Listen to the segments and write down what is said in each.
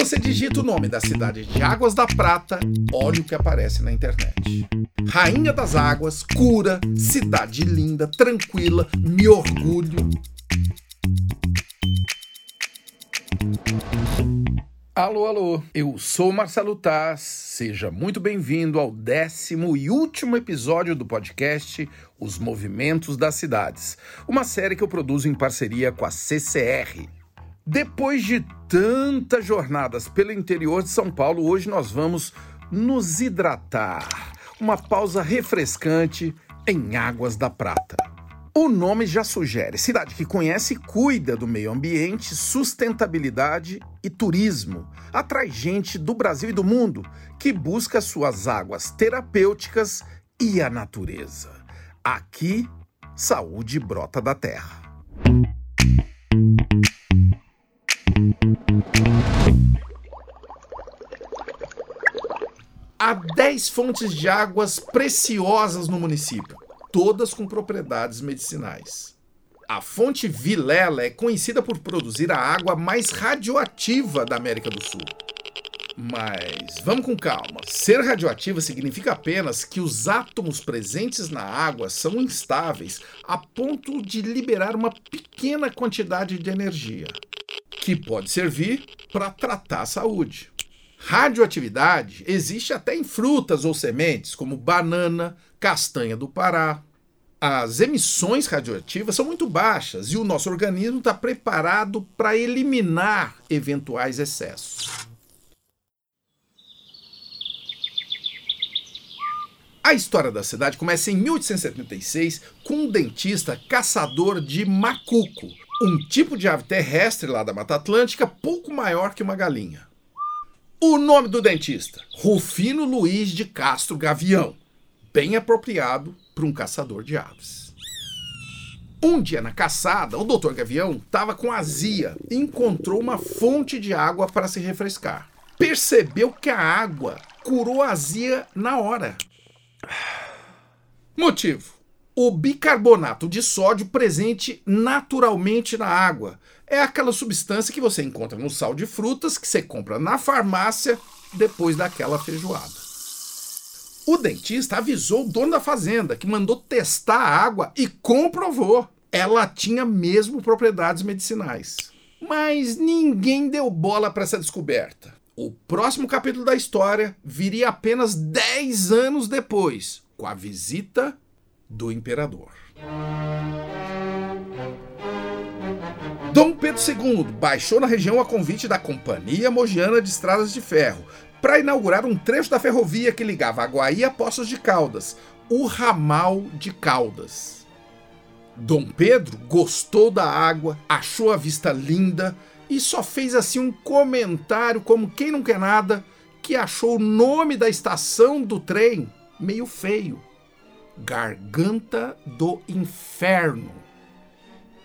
você digita o nome da cidade de Águas da Prata, olha o que aparece na internet. Rainha das Águas, cura, cidade linda, tranquila, me orgulho. Alô, alô, eu sou Marcelo Taz, seja muito bem-vindo ao décimo e último episódio do podcast Os Movimentos das Cidades, uma série que eu produzo em parceria com a CCR. Depois de tantas jornadas pelo interior de São Paulo, hoje nós vamos nos hidratar, uma pausa refrescante em Águas da Prata. O nome já sugere cidade que conhece e cuida do meio ambiente, sustentabilidade e turismo. Atrai gente do Brasil e do mundo que busca suas águas terapêuticas e a natureza. Aqui, saúde brota da terra. Há 10 fontes de águas preciosas no município todas com propriedades medicinais. A fonte Vilela é conhecida por produzir a água mais radioativa da América do Sul. Mas vamos com calma. Ser radioativa significa apenas que os átomos presentes na água são instáveis a ponto de liberar uma pequena quantidade de energia, que pode servir para tratar a saúde. Radioatividade existe até em frutas ou sementes, como banana, castanha do Pará. As emissões radioativas são muito baixas e o nosso organismo está preparado para eliminar eventuais excessos. A história da cidade começa em 1876 com um dentista caçador de macuco, um tipo de ave terrestre lá da Mata Atlântica pouco maior que uma galinha. O nome do dentista: Rufino Luiz de Castro Gavião. Bem apropriado para um caçador de aves. Um dia na caçada, o Dr. Gavião estava com azia e encontrou uma fonte de água para se refrescar. Percebeu que a água curou a azia na hora. Motivo: o bicarbonato de sódio presente naturalmente na água é aquela substância que você encontra no sal de frutas que você compra na farmácia depois daquela feijoada. O dentista avisou o dono da fazenda, que mandou testar a água e comprovou. Ela tinha mesmo propriedades medicinais. Mas ninguém deu bola para essa descoberta. O próximo capítulo da história viria apenas 10 anos depois, com a visita do imperador. Dom Pedro II baixou na região a convite da Companhia Mogiana de Estradas de Ferro para inaugurar um trecho da ferrovia que ligava Aguaí a Poços de Caldas, o ramal de Caldas. Dom Pedro gostou da água, achou a vista linda e só fez assim um comentário como quem não quer nada, que achou o nome da estação do trem meio feio. Garganta do Inferno.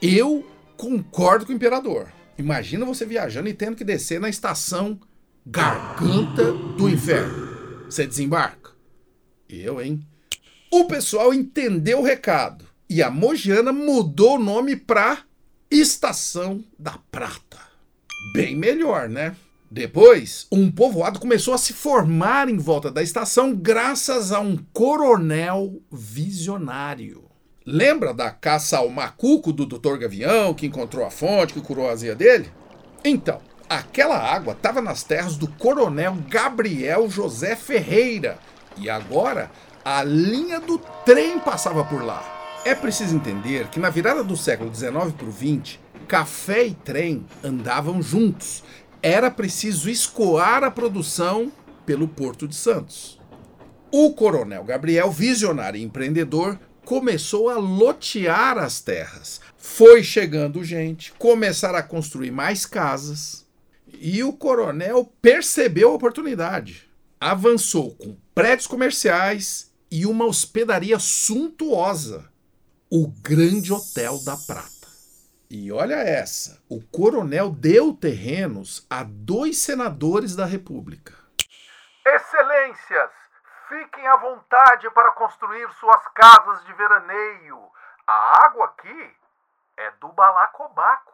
Eu concordo com o imperador. Imagina você viajando e tendo que descer na estação Garganta do Inferno. Você desembarca? Eu, hein? O pessoal entendeu o recado e a Mogiana mudou o nome para Estação da Prata. Bem melhor, né? Depois, um povoado começou a se formar em volta da estação graças a um coronel visionário. Lembra da caça ao macuco do Dr. Gavião, que encontrou a fonte, que curou a azia dele? Então, aquela água estava nas terras do coronel Gabriel José Ferreira. E agora, a linha do trem passava por lá. É preciso entender que na virada do século XIX para o XX, café e trem andavam juntos. Era preciso escoar a produção pelo Porto de Santos. O coronel Gabriel, visionário e empreendedor, começou a lotear as terras. Foi chegando gente, começaram a construir mais casas. E o coronel percebeu a oportunidade. Avançou com prédios comerciais e uma hospedaria suntuosa, o Grande Hotel da Prata. E olha essa: o coronel deu terrenos a dois senadores da República. Excelências, Fiquem à vontade para construir suas casas de veraneio. A água aqui é do Balacobaco.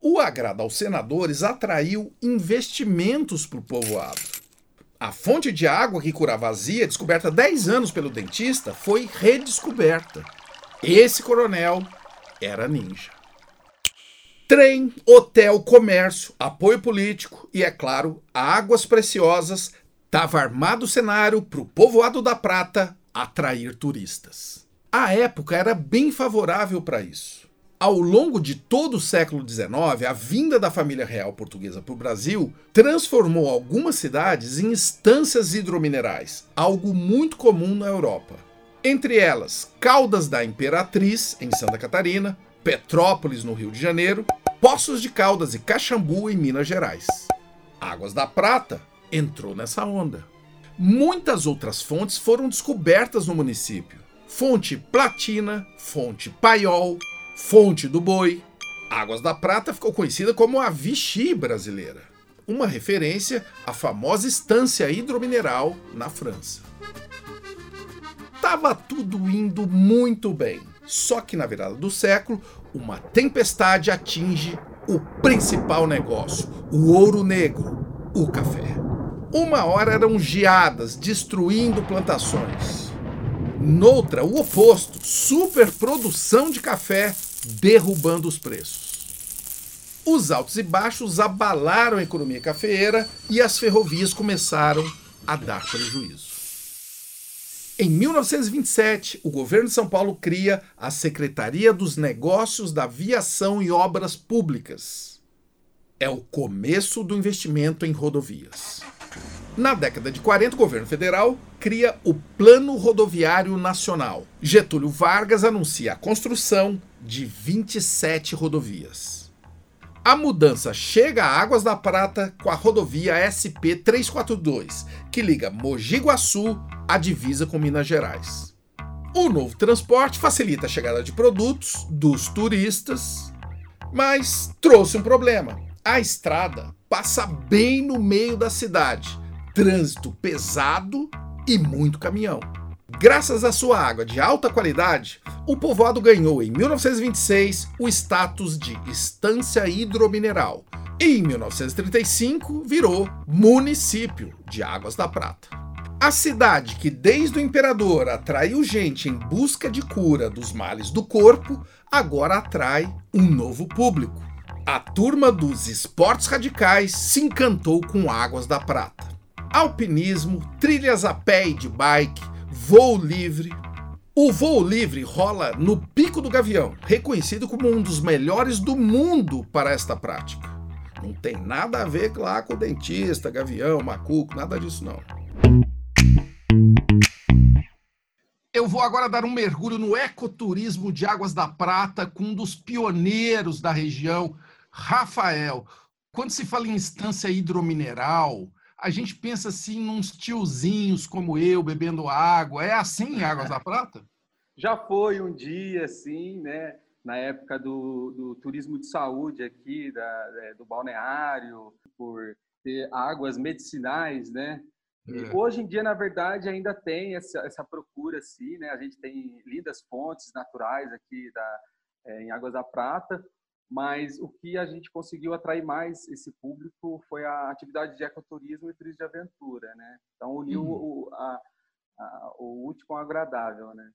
O agrado aos senadores atraiu investimentos para o povoado. A fonte de água que curava vazia, descoberta 10 anos pelo dentista, foi redescoberta. Esse coronel era ninja. Trem, hotel, comércio, apoio político e, é claro, águas preciosas, estava armado o cenário para o povoado da Prata atrair turistas. A época era bem favorável para isso. Ao longo de todo o século XIX, a vinda da família real portuguesa para o Brasil transformou algumas cidades em estâncias hidrominerais, algo muito comum na Europa. Entre elas, Caldas da Imperatriz, em Santa Catarina, Petrópolis, no Rio de Janeiro, Poços de Caldas e Caxambu, em Minas Gerais. Águas da Prata entrou nessa onda. Muitas outras fontes foram descobertas no município. Fonte Platina, Fonte Paiol, Fonte do Boi. Águas da Prata ficou conhecida como a Vichy brasileira, uma referência à famosa estância hidromineral na França. Tava tudo indo muito bem, só que na virada do século, uma tempestade atinge o principal negócio, o ouro negro, o café. Uma hora eram geadas destruindo plantações. Noutra, o oposto, superprodução de café derrubando os preços. Os altos e baixos abalaram a economia cafeeira e as ferrovias começaram a dar prejuízo. Em 1927, o governo de São Paulo cria a Secretaria dos Negócios da Viação e Obras Públicas. É o começo do investimento em rodovias. Na década de 40, o governo federal cria o Plano Rodoviário Nacional. Getúlio Vargas anuncia a construção de 27 rodovias. A mudança chega a Águas da Prata com a rodovia SP 342, que liga Mogi Guaçu à divisa com Minas Gerais. O novo transporte facilita a chegada de produtos dos turistas, mas trouxe um problema. A estrada passa bem no meio da cidade trânsito pesado e muito caminhão. Graças à sua água de alta qualidade, o povoado ganhou em 1926 o status de estância hidromineral e em 1935 virou município de Águas da Prata. A cidade que desde o imperador atraiu gente em busca de cura dos males do corpo, agora atrai um novo público. A turma dos esportes radicais se encantou com Águas da Prata alpinismo, trilhas a pé e de bike, voo livre. O voo livre rola no Pico do Gavião, reconhecido como um dos melhores do mundo para esta prática. Não tem nada a ver lá com dentista, gavião, macuco, nada disso não. Eu vou agora dar um mergulho no ecoturismo de Águas da Prata com um dos pioneiros da região, Rafael. Quando se fala em instância hidromineral, a gente pensa assim nos tiozinhos como eu bebendo água. É assim em Águas da Prata? Já foi um dia, assim, né? Na época do, do turismo de saúde aqui, da, é, do balneário, por ter águas medicinais, né? É. Hoje em dia, na verdade, ainda tem essa, essa procura, sim, né? A gente tem lindas fontes naturais aqui da, é, em Águas da Prata, mas o que a gente conseguiu atrair mais esse público foi a atividade de ecoturismo e turismo de aventura, né? Então uniu uhum. o, a, a, o útil com o agradável, né?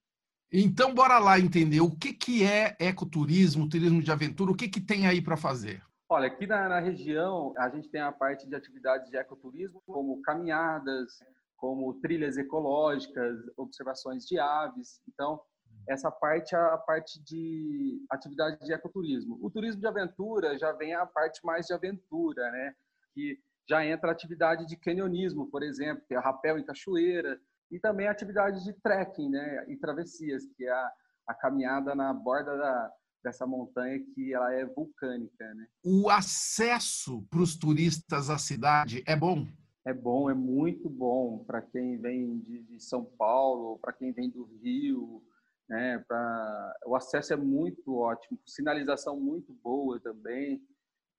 Então bora lá entender o que que é ecoturismo, turismo de aventura, o que que tem aí para fazer? Olha, aqui na, na, região a gente tem a parte de atividades de ecoturismo, como caminhadas, como trilhas ecológicas, observações de aves. Então essa parte é a parte de atividade de ecoturismo. O turismo de aventura já vem a parte mais de aventura, né? Que já entra a atividade de canyonismo, por exemplo, que é rapel em cachoeira, e também a atividade de trekking, né? E travessias, que é a, a caminhada na borda da, dessa montanha que ela é vulcânica, né? O acesso para os turistas à cidade é bom? É bom, é muito bom para quem vem de, de São Paulo, para quem vem do Rio, né? Pra, o acesso é muito ótimo, sinalização muito boa também.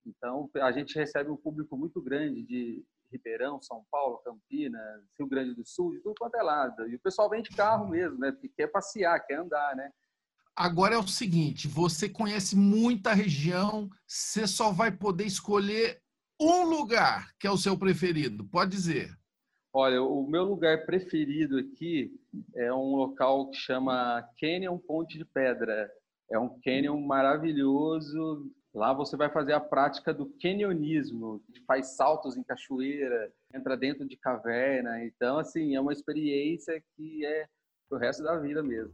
Então, a gente recebe um público muito grande de Ribeirão, São Paulo, Campinas, Rio Grande do Sul, de tudo quanto é lado. E o pessoal vem de carro mesmo, né? Porque quer passear, quer andar, né? Agora é o seguinte: você conhece muita região, você só vai poder escolher um lugar que é o seu preferido. Pode dizer. Olha, o meu lugar preferido aqui é um local que chama Canyon Ponte de Pedra. É um canyon maravilhoso. Lá você vai fazer a prática do canyonismo, faz saltos em cachoeira, entra dentro de caverna. Então, assim, é uma experiência que é pro resto da vida mesmo.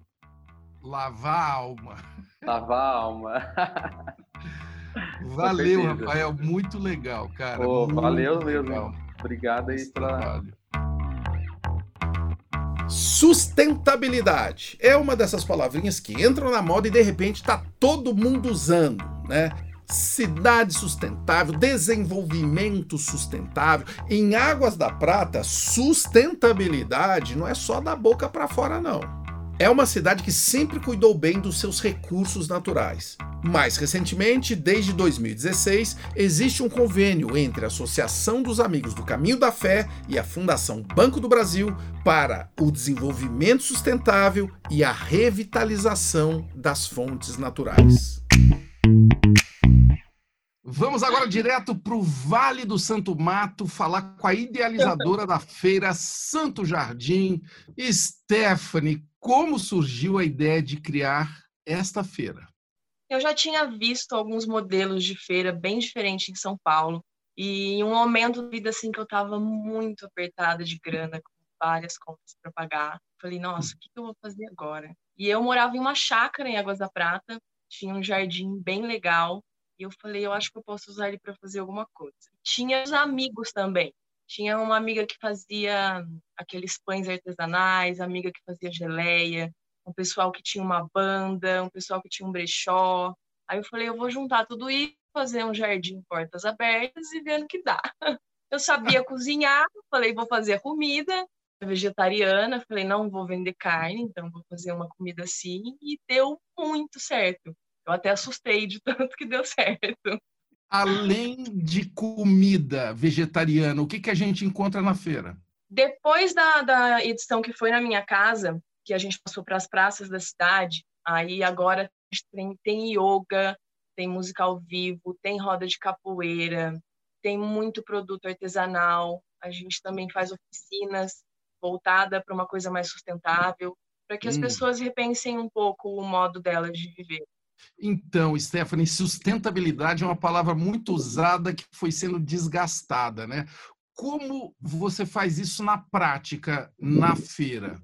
Lavar a alma. Lavar a alma. Valeu, Rafael. Muito legal, cara. Oh, valeu mesmo. Legal. Obrigado aí pela. Sustentabilidade é uma dessas palavrinhas que entram na moda e de repente está todo mundo usando, né? Cidade sustentável, desenvolvimento sustentável. Em Águas da Prata, sustentabilidade não é só da boca para fora, não. É uma cidade que sempre cuidou bem dos seus recursos naturais. Mais recentemente, desde 2016, existe um convênio entre a Associação dos Amigos do Caminho da Fé e a Fundação Banco do Brasil para o desenvolvimento sustentável e a revitalização das fontes naturais. Vamos agora direto para o Vale do Santo Mato falar com a idealizadora da feira Santo Jardim, Stephanie como surgiu a ideia de criar esta feira? Eu já tinha visto alguns modelos de feira bem diferentes em São Paulo. E em um momento da vida assim que eu estava muito apertada de grana, com várias contas para pagar, falei, nossa, o que eu vou fazer agora? E eu morava em uma chácara em Águas da Prata, tinha um jardim bem legal, e eu falei, eu acho que eu posso usar ele para fazer alguma coisa. Tinha os amigos também. Tinha uma amiga que fazia aqueles pães artesanais, amiga que fazia geleia, um pessoal que tinha uma banda, um pessoal que tinha um brechó. Aí eu falei, eu vou juntar tudo isso, fazer um jardim portas abertas e ver no que dá. Eu sabia cozinhar, falei, vou fazer a comida vegetariana, falei, não vou vender carne, então vou fazer uma comida assim, e deu muito certo. Eu até assustei de tanto que deu certo além de comida vegetariana, o que, que a gente encontra na feira? Depois da, da edição que foi na minha casa, que a gente passou para as praças da cidade, aí agora tem, tem yoga, tem música ao vivo, tem roda de capoeira, tem muito produto artesanal. A gente também faz oficinas voltada para uma coisa mais sustentável, para que as hum. pessoas repensem um pouco o modo delas de viver. Então, Stephanie, sustentabilidade é uma palavra muito usada que foi sendo desgastada, né? Como você faz isso na prática, na feira?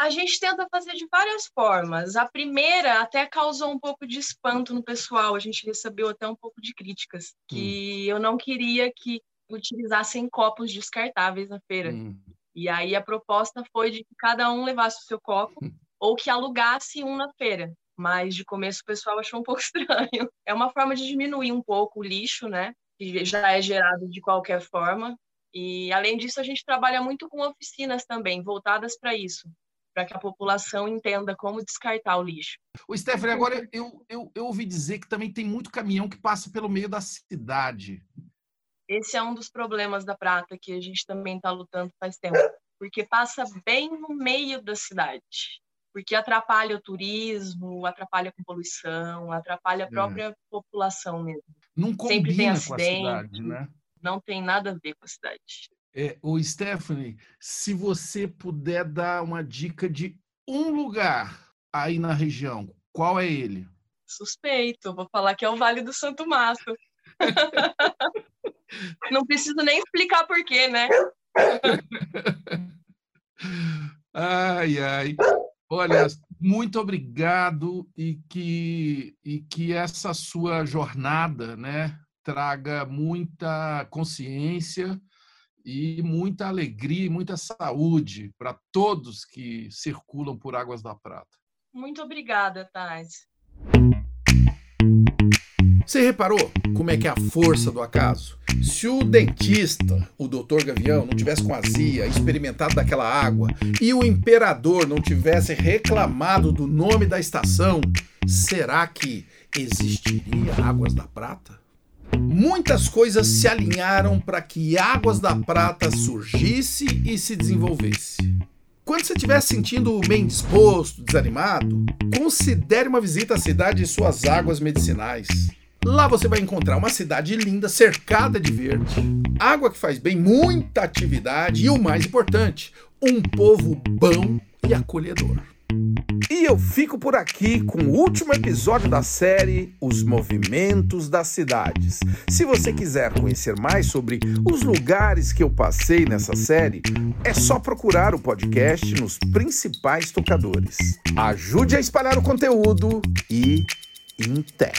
A gente tenta fazer de várias formas. A primeira até causou um pouco de espanto no pessoal. A gente recebeu até um pouco de críticas, que hum. eu não queria que utilizassem copos descartáveis na feira. Hum. E aí a proposta foi de que cada um levasse o seu copo hum. ou que alugasse um na feira mas de começo o pessoal achou um pouco estranho. É uma forma de diminuir um pouco o lixo, né? Que já é gerado de qualquer forma. E além disso, a gente trabalha muito com oficinas também, voltadas para isso, para que a população entenda como descartar o lixo. O Stephanie, agora eu, eu, eu ouvi dizer que também tem muito caminhão que passa pelo meio da cidade. Esse é um dos problemas da prata que a gente também está lutando faz tempo, porque passa bem no meio da cidade porque atrapalha o turismo, atrapalha com poluição, atrapalha a é. própria é. população mesmo. Não combina Sempre tem acidente, com a cidade, né? Não tem nada a ver com a cidade. É, o Stephanie, se você puder dar uma dica de um lugar aí na região, qual é ele? Suspeito, vou falar que é o Vale do Santo Mastro. Não preciso nem explicar por quê, né? ai, ai. Olha, muito obrigado e que, e que essa sua jornada né, traga muita consciência e muita alegria e muita saúde para todos que circulam por Águas da Prata. Muito obrigada, Thais. Você reparou como é que é a força do acaso? Se o dentista, o doutor Gavião, não tivesse com azia, experimentado daquela água, e o imperador não tivesse reclamado do nome da estação, será que existiria Águas da Prata? Muitas coisas se alinharam para que Águas da Prata surgisse e se desenvolvesse. Quando você estiver sentindo meio indisposto, desanimado, considere uma visita à cidade e suas águas medicinais. Lá você vai encontrar uma cidade linda, cercada de verde, água que faz bem, muita atividade e o mais importante, um povo bom e acolhedor. E eu fico por aqui com o último episódio da série Os Movimentos das Cidades. Se você quiser conhecer mais sobre os lugares que eu passei nessa série, é só procurar o podcast nos principais tocadores. Ajude a espalhar o conteúdo e té.